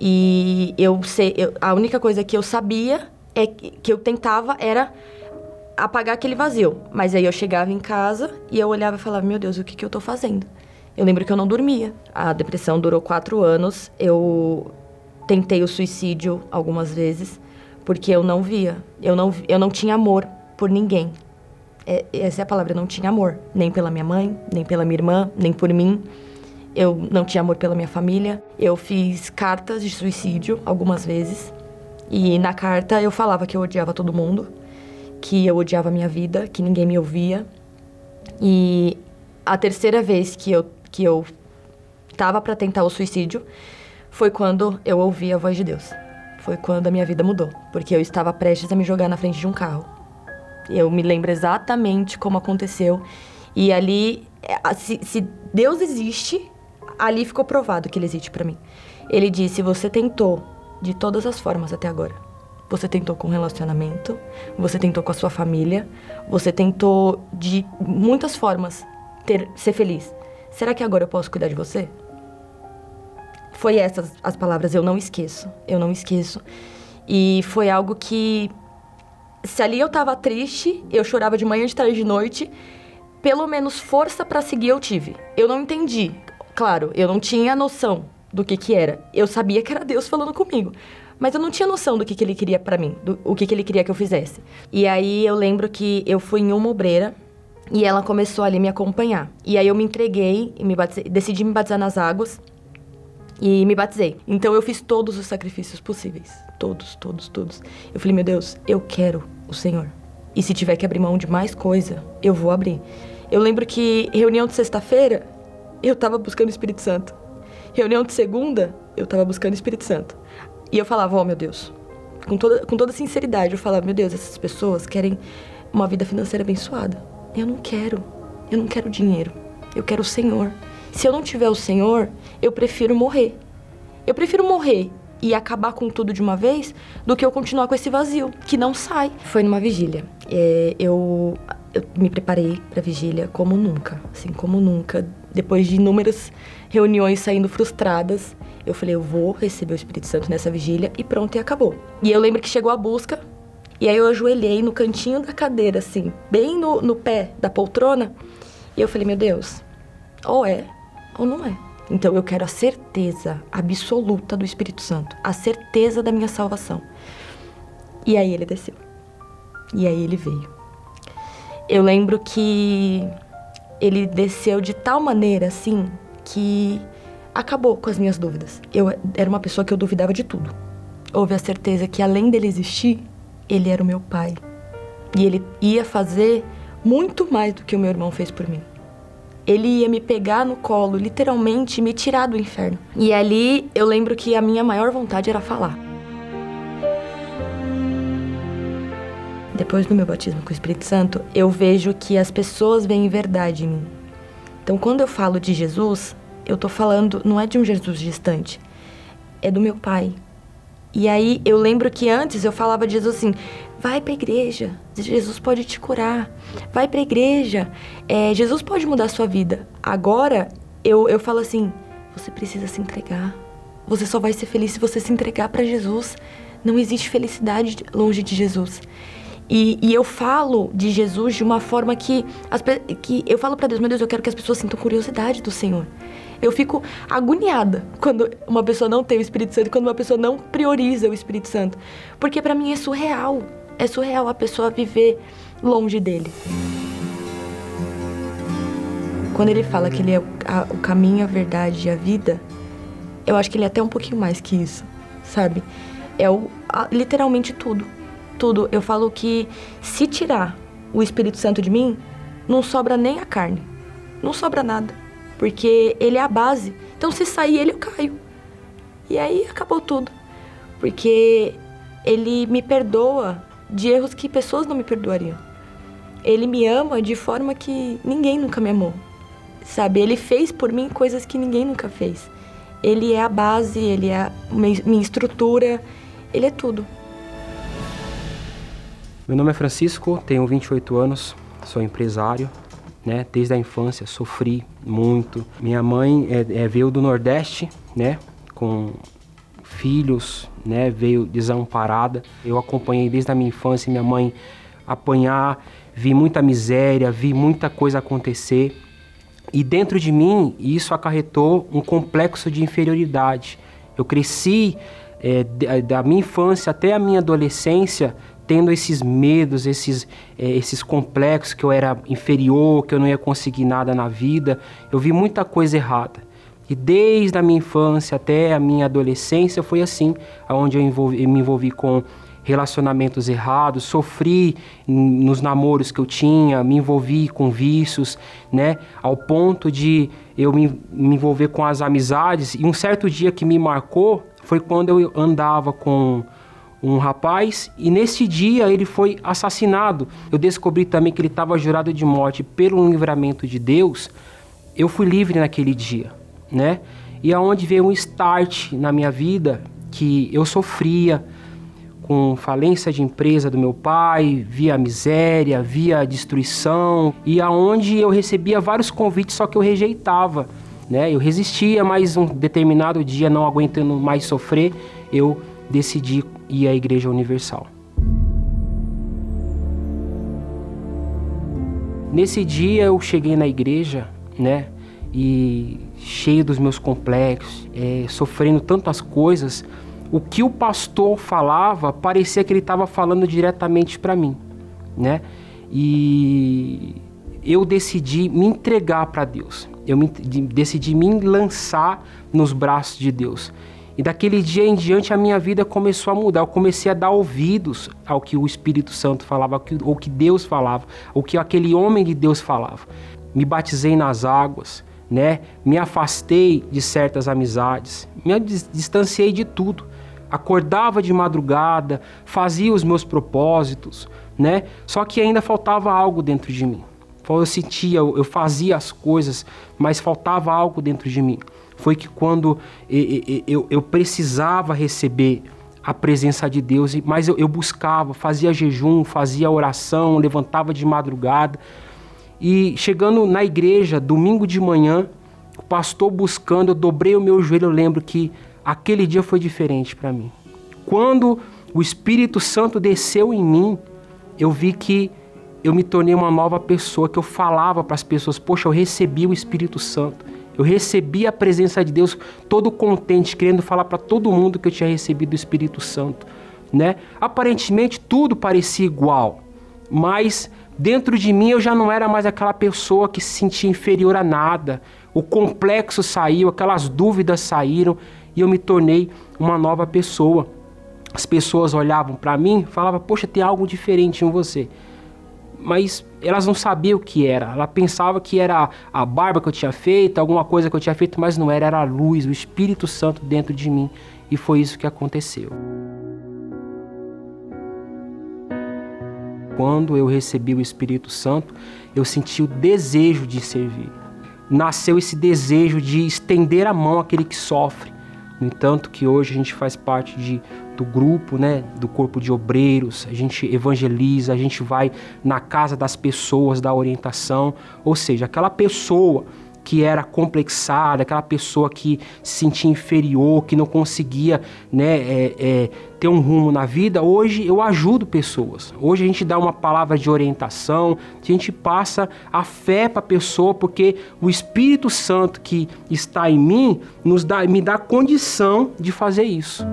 E eu sei. Eu, a única coisa que eu sabia é que, que eu tentava era apagar aquele vazio. Mas aí eu chegava em casa e eu olhava e falava: Meu Deus, o que, que eu tô fazendo? Eu lembro que eu não dormia. A depressão durou quatro anos. Eu tentei o suicídio algumas vezes porque eu não via. Eu não, eu não tinha amor por ninguém. É, essa é a palavra, eu não tinha amor. Nem pela minha mãe, nem pela minha irmã, nem por mim. Eu não tinha amor pela minha família. Eu fiz cartas de suicídio algumas vezes. E na carta eu falava que eu odiava todo mundo, que eu odiava a minha vida, que ninguém me ouvia. E a terceira vez que eu que eu tava para tentar o suicídio foi quando eu ouvi a voz de Deus. Foi quando a minha vida mudou, porque eu estava prestes a me jogar na frente de um carro. Eu me lembro exatamente como aconteceu. E ali, é, se, se Deus existe, ali ficou provado que ele existe para mim. Ele disse: Você tentou de todas as formas até agora. Você tentou com relacionamento, você tentou com a sua família, você tentou de muitas formas ter, ser feliz. Será que agora eu posso cuidar de você? Foi essas as palavras, eu não esqueço. Eu não esqueço. E foi algo que. Se ali eu tava triste, eu chorava de manhã, de tarde, de noite, pelo menos força para seguir eu tive. Eu não entendi. Claro, eu não tinha noção do que que era. Eu sabia que era Deus falando comigo. Mas eu não tinha noção do que, que ele queria para mim, do o que, que ele queria que eu fizesse. E aí eu lembro que eu fui em uma obreira e ela começou ali me acompanhar. E aí eu me entreguei e me batizei, decidi me batizar nas águas e me batizei. Então eu fiz todos os sacrifícios possíveis. Todos, todos, todos. Eu falei, meu Deus, eu quero o Senhor. E se tiver que abrir mão de mais coisa, eu vou abrir. Eu lembro que reunião de sexta-feira, eu tava buscando o Espírito Santo. Reunião de segunda, eu tava buscando o Espírito Santo. E eu falava, oh meu Deus, com toda, com toda sinceridade, eu falava, meu Deus, essas pessoas querem uma vida financeira abençoada. Eu não quero. Eu não quero dinheiro. Eu quero o Senhor. Se eu não tiver o Senhor, eu prefiro morrer. Eu prefiro morrer e acabar com tudo de uma vez do que eu continuar com esse vazio que não sai. Foi numa vigília. É, eu, eu me preparei para vigília como nunca, assim como nunca. Depois de inúmeras reuniões saindo frustradas, eu falei, eu vou receber o Espírito Santo nessa vigília e pronto, e acabou. E eu lembro que chegou a busca, e aí eu ajoelhei no cantinho da cadeira, assim, bem no, no pé da poltrona. E eu falei, meu Deus, ou é ou não é. Então eu quero a certeza absoluta do Espírito Santo, a certeza da minha salvação. E aí ele desceu. E aí ele veio. Eu lembro que ele desceu de tal maneira assim que acabou com as minhas dúvidas. Eu era uma pessoa que eu duvidava de tudo. Houve a certeza que além dele existir, ele era o meu pai. E ele ia fazer muito mais do que o meu irmão fez por mim. Ele ia me pegar no colo, literalmente, me tirar do inferno. E ali eu lembro que a minha maior vontade era falar. Depois do meu batismo com o Espírito Santo, eu vejo que as pessoas veem verdade em mim. Então, quando eu falo de Jesus, eu tô falando não é de um Jesus distante, é do meu Pai, e aí eu lembro que antes eu falava de Jesus assim: vai para a igreja, Jesus pode te curar. Vai para a igreja, é, Jesus pode mudar a sua vida. Agora eu, eu falo assim: você precisa se entregar. Você só vai ser feliz se você se entregar para Jesus. Não existe felicidade longe de Jesus. E, e, eu falo de Jesus de uma forma que, as, que eu falo para Deus, meu Deus, eu quero que as pessoas sintam curiosidade do Senhor. Eu fico agoniada quando uma pessoa não tem o Espírito Santo, quando uma pessoa não prioriza o Espírito Santo. Porque para mim é surreal. É surreal a pessoa viver longe dele. Quando ele fala que ele é o, caminho, a verdade e a vida, eu acho que ele é até um pouquinho mais que isso, sabe? É o, a, literalmente tudo. Tudo. Eu falo que se tirar o Espírito Santo de mim, não sobra nem a carne. Não sobra nada porque ele é a base. Então, se sair ele, eu caio. E aí acabou tudo. Porque ele me perdoa de erros que pessoas não me perdoariam. Ele me ama de forma que ninguém nunca me amou. Sabe? Ele fez por mim coisas que ninguém nunca fez. Ele é a base, ele é a minha estrutura, ele é tudo. Meu nome é Francisco, tenho 28 anos, sou empresário, né? Desde a infância sofri muito. Minha mãe é, é, veio do Nordeste, né? Com filhos, né? Veio desamparada. Eu acompanhei desde a minha infância minha mãe apanhar, vi muita miséria, vi muita coisa acontecer. E dentro de mim, isso acarretou um complexo de inferioridade. Eu cresci é, da minha infância até a minha adolescência tendo esses medos, esses, é, esses complexos que eu era inferior, que eu não ia conseguir nada na vida. Eu vi muita coisa errada. E desde a minha infância até a minha adolescência foi assim, onde eu, envolvi, eu me envolvi com relacionamentos errados, sofri nos namoros que eu tinha, me envolvi com vícios, né? Ao ponto de eu me, me envolver com as amizades. E um certo dia que me marcou foi quando eu andava com um rapaz e nesse dia ele foi assassinado. Eu descobri também que ele estava jurado de morte pelo livramento de Deus. Eu fui livre naquele dia, né? E aonde veio um start na minha vida que eu sofria com falência de empresa do meu pai, via miséria, via destruição e aonde eu recebia vários convites só que eu rejeitava, né? Eu resistia, mas um determinado dia não aguentando mais sofrer, eu decidi ir à Igreja Universal. Nesse dia eu cheguei na igreja, né? E cheio dos meus complexos, é, sofrendo tantas coisas, o que o pastor falava parecia que ele estava falando diretamente para mim, né? E eu decidi me entregar para Deus. Eu me, decidi me lançar nos braços de Deus. E daquele dia em diante a minha vida começou a mudar. Eu comecei a dar ouvidos ao que o Espírito Santo falava, ao que Deus falava, ao que aquele homem de Deus falava. Me batizei nas águas, né? Me afastei de certas amizades, me distanciei de tudo. Acordava de madrugada, fazia os meus propósitos, né? Só que ainda faltava algo dentro de mim. Eu sentia, eu fazia as coisas, mas faltava algo dentro de mim foi que quando eu, precisava receber a presença de Deus, mas eu, eu buscava, fazia jejum, fazia oração, levantava de madrugada. E chegando na igreja, domingo de manhã, o pastor buscando, eu dobrei o meu joelho, eu lembro que aquele dia foi diferente para mim. Quando o Espírito Santo desceu em mim, eu vi que eu me tornei uma nova pessoa, que eu falava para as pessoas, poxa, eu recebi o Espírito Santo. Eu recebi a presença de Deus todo contente, querendo falar para todo mundo que eu tinha recebido o Espírito Santo, né? Aparentemente tudo parecia igual, mas dentro de mim eu já não era mais aquela pessoa que se sentia inferior a nada. O complexo saiu, aquelas dúvidas saíram e eu me tornei uma nova pessoa. As pessoas olhavam para mim, falavam: "Poxa, tem algo diferente em você" mas elas não sabiam o que era. Ela pensava que era a barba que eu tinha feito, alguma coisa que eu tinha feito, mas não era, era a luz, o Espírito Santo dentro de mim. E foi isso que aconteceu. Quando eu recebi o Espírito Santo, eu senti o desejo de servir. Nasceu esse desejo de estender a mão àquele que sofre. No entanto, que hoje a gente faz parte de do grupo, né, do corpo de obreiros, a gente evangeliza, a gente vai na casa das pessoas, da orientação, ou seja, aquela pessoa que era complexada, aquela pessoa que se sentia inferior, que não conseguia né, é, é, ter um rumo na vida, hoje eu ajudo pessoas. Hoje a gente dá uma palavra de orientação, a gente passa a fé para a pessoa, porque o Espírito Santo que está em mim nos dá, me dá condição de fazer isso.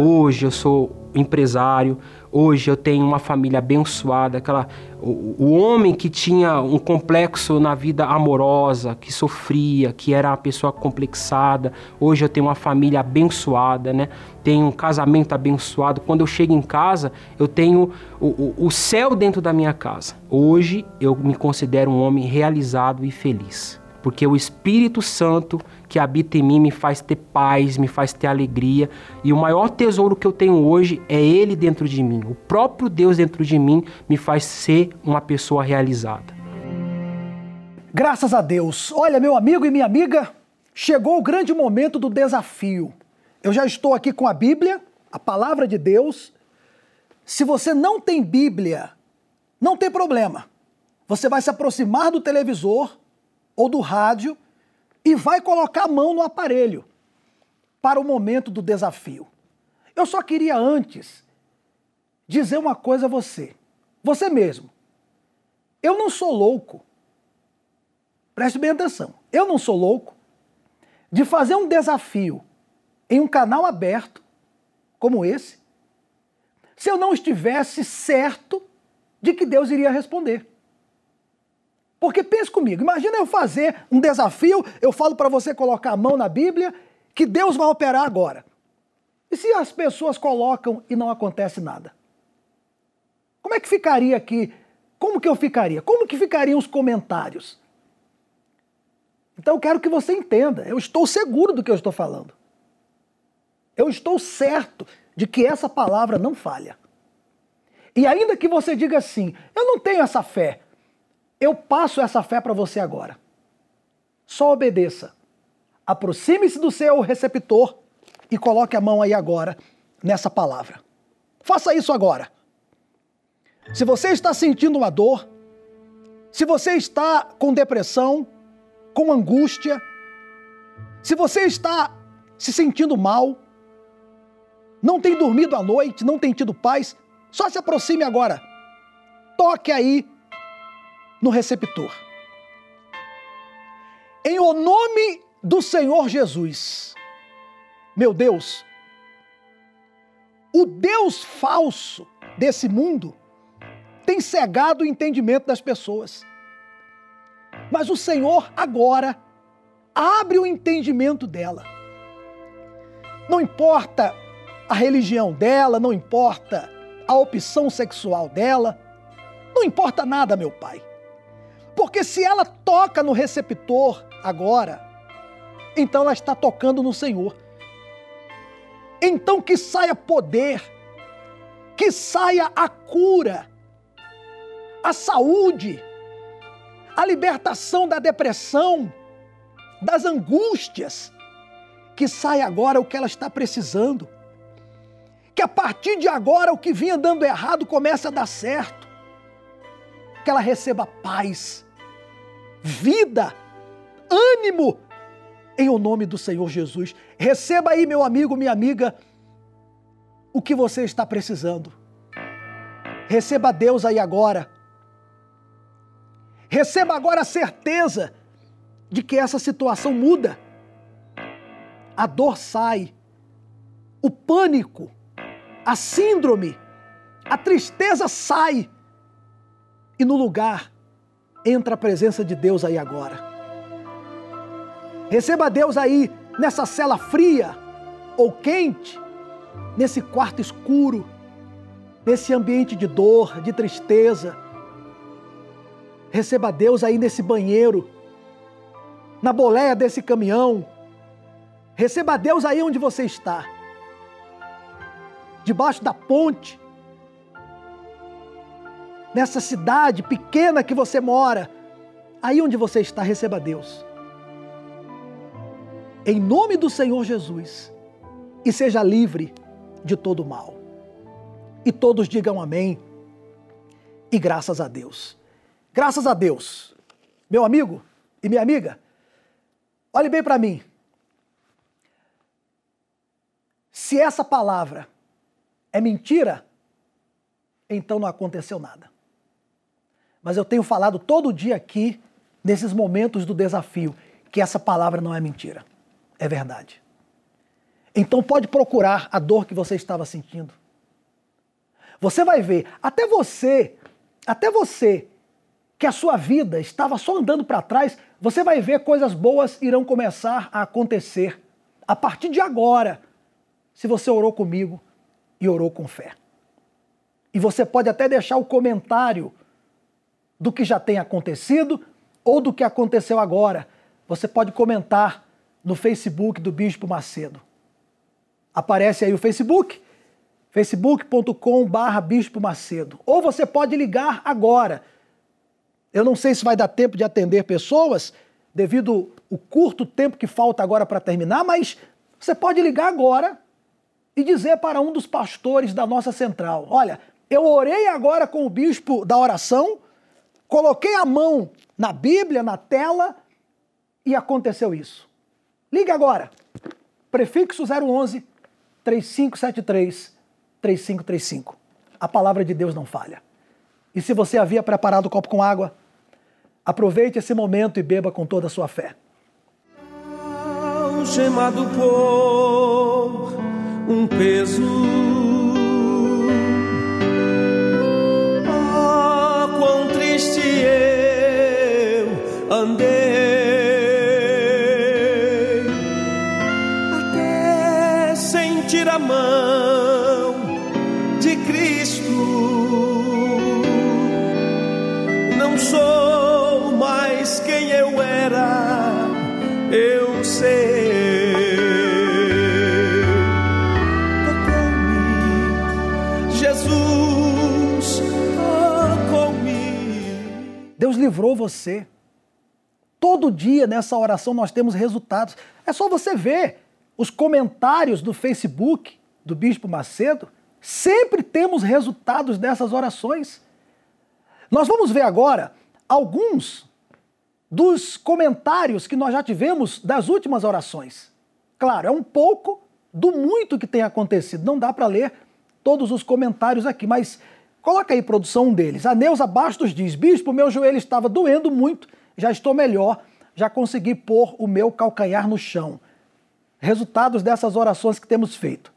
Hoje eu sou empresário, hoje eu tenho uma família abençoada, aquela o, o, homem que tinha um complexo na vida amorosa, que sofria, que era uma pessoa complexada, hoje eu tenho uma família abençoada, né? Tenho um casamento abençoado. Quando eu chego em casa, eu tenho o, o, o céu dentro da minha casa. Hoje eu me considero um homem realizado e feliz porque o Espírito Santo que habita em mim me faz ter paz, me faz ter alegria, e o maior tesouro que eu tenho hoje é Ele dentro de mim. O próprio Deus dentro de mim me faz ser uma pessoa realizada. Graças a Deus. Olha, meu amigo e minha amiga, chegou o grande momento do desafio. Eu já estou aqui com a Bíblia, a palavra de Deus. Se você não tem Bíblia, não tem problema. Você vai se aproximar do televisor ou do rádio e vai colocar a mão no aparelho para o momento do desafio. Eu só queria antes dizer uma coisa a você. Você mesmo. Eu não sou louco. Preste bem atenção. Eu não sou louco de fazer um desafio em um canal aberto como esse, se eu não estivesse certo de que Deus iria responder. Porque pense comigo, imagina eu fazer um desafio, eu falo para você colocar a mão na Bíblia, que Deus vai operar agora. E se as pessoas colocam e não acontece nada? Como é que ficaria aqui? Como que eu ficaria? Como que ficariam os comentários? Então eu quero que você entenda, eu estou seguro do que eu estou falando. Eu estou certo de que essa palavra não falha. E ainda que você diga assim, eu não tenho essa fé, eu passo essa fé para você agora. Só obedeça. Aproxime-se do seu receptor e coloque a mão aí agora nessa palavra. Faça isso agora. Se você está sentindo uma dor, se você está com depressão, com angústia, se você está se sentindo mal, não tem dormido à noite, não tem tido paz, só se aproxime agora. Toque aí no receptor. Em o nome do Senhor Jesus, meu Deus, o Deus falso desse mundo tem cegado o entendimento das pessoas. Mas o Senhor agora abre o entendimento dela. Não importa a religião dela, não importa a opção sexual dela, não importa nada, meu Pai. Porque se ela toca no receptor agora, então ela está tocando no Senhor. Então que saia poder, que saia a cura, a saúde, a libertação da depressão, das angústias, que saia agora o que ela está precisando. Que a partir de agora o que vinha dando errado comece a dar certo. Que ela receba paz, vida, ânimo, em o nome do Senhor Jesus. Receba aí, meu amigo, minha amiga, o que você está precisando. Receba Deus aí agora Receba agora a certeza de que essa situação muda. A dor sai, o pânico, a síndrome, a tristeza sai e no lugar entra a presença de Deus aí agora. Receba Deus aí nessa cela fria ou quente, nesse quarto escuro, nesse ambiente de dor, de tristeza Receba Deus aí nesse banheiro, na boleia desse caminhão. Receba Deus aí onde você está. Debaixo da ponte. Nessa cidade pequena que você mora. Aí onde você está, receba Deus. Em nome do Senhor Jesus. E seja livre de todo mal. E todos digam amém. E graças a Deus. Graças a Deus. Meu amigo e minha amiga, olhe bem para mim. Se essa palavra é mentira, então não aconteceu nada. Mas eu tenho falado todo dia aqui, nesses momentos do desafio, que essa palavra não é mentira. É verdade. Então pode procurar a dor que você estava sentindo. Você vai ver, até você, até você que a sua vida estava só andando para trás, você vai ver coisas boas irão começar a acontecer a partir de agora, se você orou comigo e orou com fé. E você pode até deixar o comentário do que já tem acontecido ou do que aconteceu agora. Você pode comentar no Facebook do Bispo Macedo. Aparece aí o Facebook, facebook.com/barra Bispo Macedo. Ou você pode ligar agora eu não sei se vai dar tempo de atender pessoas, devido o curto tempo que falta agora para terminar, mas você pode ligar agora e dizer para um dos pastores da nossa central: Olha, eu orei agora com o bispo da oração, coloquei a mão na Bíblia, na tela, e aconteceu isso. Ligue agora. Prefixo 011 3573 3535. a palavra de Deus não falha. E se você havia preparado o copo com água, aproveite esse momento e beba com toda a sua fé. Algemado por um peso. Sou mais quem eu era, eu sei. Tocou-me, Jesus, tocou-me. Deus livrou você. Todo dia nessa oração nós temos resultados. É só você ver os comentários do Facebook do Bispo Macedo. Sempre temos resultados dessas orações. Nós vamos ver agora alguns dos comentários que nós já tivemos das últimas orações. Claro, é um pouco do muito que tem acontecido. Não dá para ler todos os comentários aqui, mas coloca aí, produção, um deles. A Neuza Bastos diz: Bispo, meu joelho estava doendo muito, já estou melhor, já consegui pôr o meu calcanhar no chão. Resultados dessas orações que temos feito.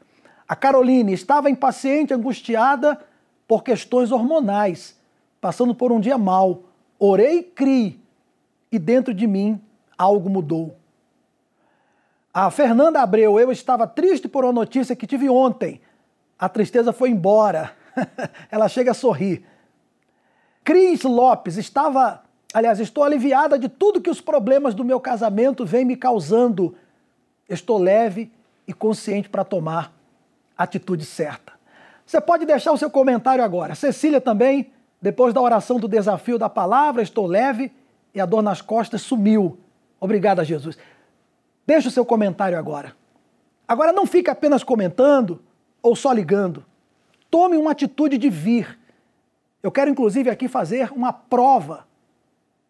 A Caroline estava impaciente, angustiada por questões hormonais, passando por um dia mal. Orei e criei, e dentro de mim algo mudou. A Fernanda Abreu, eu estava triste por uma notícia que tive ontem. A tristeza foi embora. Ela chega a sorrir. Cris Lopes, estava, aliás, estou aliviada de tudo que os problemas do meu casamento vêm me causando. Estou leve e consciente para tomar a atitude certa. Você pode deixar o seu comentário agora. Cecília também, depois da oração do desafio da palavra, estou leve e a dor nas costas sumiu. Obrigada, Jesus. Deixe o seu comentário agora. Agora não fique apenas comentando ou só ligando. Tome uma atitude de vir. Eu quero inclusive aqui fazer uma prova.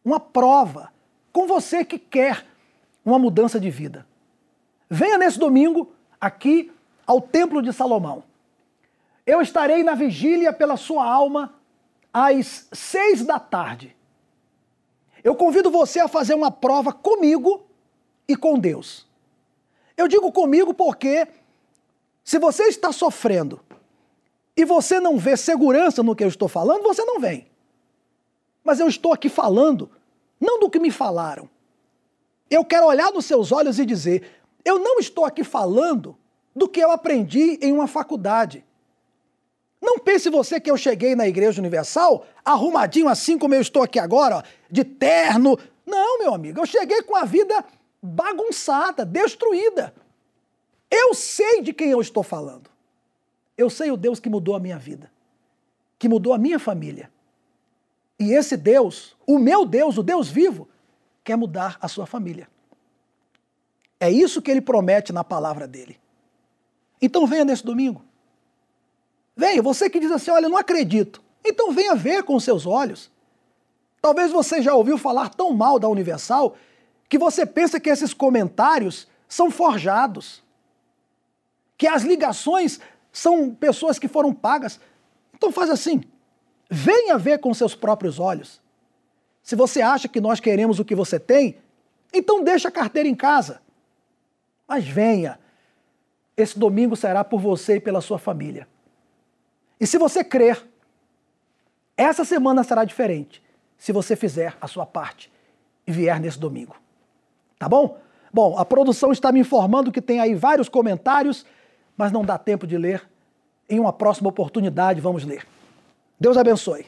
Uma prova com você que quer uma mudança de vida. Venha nesse domingo aqui ao Templo de Salomão. Eu estarei na vigília pela sua alma às seis da tarde. Eu convido você a fazer uma prova comigo e com Deus. Eu digo comigo porque se você está sofrendo e você não vê segurança no que eu estou falando, você não vem. Mas eu estou aqui falando não do que me falaram. Eu quero olhar nos seus olhos e dizer: eu não estou aqui falando do que eu aprendi em uma faculdade. Não pense você que eu cheguei na Igreja Universal arrumadinho assim como eu estou aqui agora, ó, de terno. Não, meu amigo, eu cheguei com a vida bagunçada, destruída. Eu sei de quem eu estou falando. Eu sei o Deus que mudou a minha vida, que mudou a minha família. E esse Deus, o meu Deus, o Deus vivo, quer mudar a sua família. É isso que ele promete na palavra dele. Então venha nesse domingo. Venha, você que diz assim: olha, eu não acredito. Então venha ver com seus olhos. Talvez você já ouviu falar tão mal da Universal que você pensa que esses comentários são forjados, que as ligações são pessoas que foram pagas. Então faz assim: venha ver com seus próprios olhos. Se você acha que nós queremos o que você tem, então deixa a carteira em casa. Mas venha. Esse domingo será por você e pela sua família. E se você crer, essa semana será diferente se você fizer a sua parte e vier nesse domingo. Tá bom? Bom, a produção está me informando que tem aí vários comentários, mas não dá tempo de ler. Em uma próxima oportunidade, vamos ler. Deus abençoe.